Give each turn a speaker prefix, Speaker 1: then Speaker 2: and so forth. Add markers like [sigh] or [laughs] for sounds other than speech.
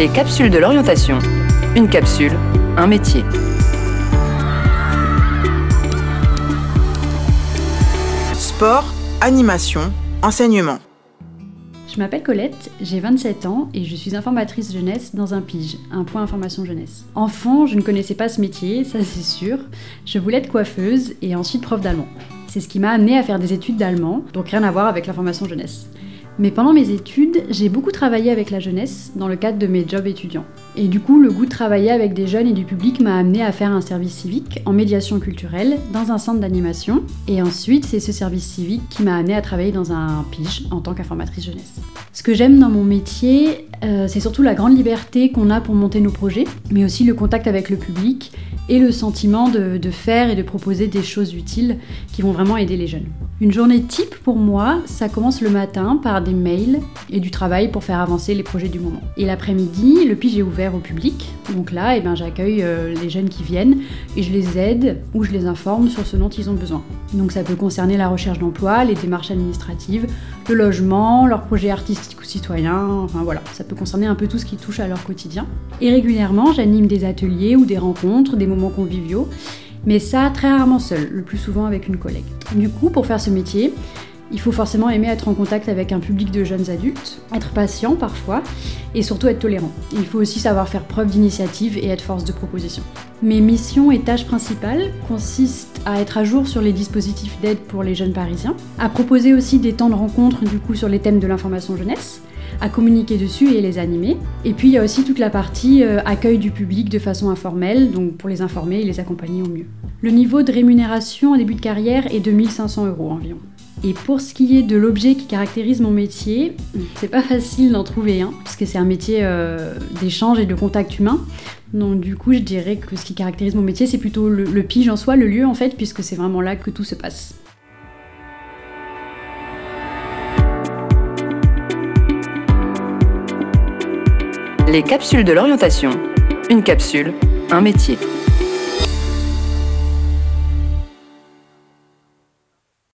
Speaker 1: Les capsules de l'orientation. Une capsule, un métier.
Speaker 2: Sport, animation, enseignement.
Speaker 3: Je m'appelle Colette, j'ai 27 ans et je suis informatrice jeunesse dans un PIGE, un point information jeunesse. Enfant, je ne connaissais pas ce métier, [laughs] ça c'est sûr. Je voulais être coiffeuse et ensuite prof d'allemand. C'est ce qui m'a amené à faire des études d'allemand, donc rien à voir avec l'information jeunesse. Mais pendant mes études, j'ai beaucoup travaillé avec la jeunesse dans le cadre de mes jobs étudiants. Et du coup, le goût de travailler avec des jeunes et du public m'a amené à faire un service civique en médiation culturelle dans un centre d'animation. Et ensuite, c'est ce service civique qui m'a amené à travailler dans un pige en tant qu'informatrice jeunesse. Ce que j'aime dans mon métier, euh, c'est surtout la grande liberté qu'on a pour monter nos projets, mais aussi le contact avec le public et le sentiment de, de, faire et de proposer des choses utiles qui vont vraiment aider les jeunes. Une journée type pour moi, ça commence le matin par des mails et du travail pour faire avancer les projets du moment. Et l'après-midi, le pige est ouvert au public. Donc là, eh ben, j'accueille euh, les jeunes qui viennent et je les aide ou je les informe sur ce dont ils ont besoin. Donc ça peut concerner la recherche d'emploi, les démarches administratives, le logement, leurs projets artistiques ou citoyens, enfin voilà, ça peut concerner un peu tout ce qui touche à leur quotidien. Et régulièrement, j'anime des ateliers ou des rencontres, des moments conviviaux, mais ça très rarement seul, le plus souvent avec une collègue. Du coup, pour faire ce métier, il faut forcément aimer être en contact avec un public de jeunes adultes, être patient parfois, et surtout être tolérant. Il faut aussi savoir faire preuve d'initiative et être force de proposition. Mes missions et tâches principales consistent à être à jour sur les dispositifs d'aide pour les jeunes parisiens, à proposer aussi des temps de rencontre du coup sur les thèmes de l'information jeunesse, à communiquer dessus et les animer. Et puis il y a aussi toute la partie euh, accueil du public de façon informelle, donc pour les informer et les accompagner au mieux. Le niveau de rémunération en début de carrière est de 1500 euros environ. Et pour ce qui est de l'objet qui caractérise mon métier, c'est pas facile d'en trouver un, puisque c'est un métier euh, d'échange et de contact humain. Donc du coup, je dirais que ce qui caractérise mon métier, c'est plutôt le, le pige en soi, le lieu en fait, puisque c'est vraiment là que tout se passe.
Speaker 1: Les capsules de l'orientation. Une capsule, un métier.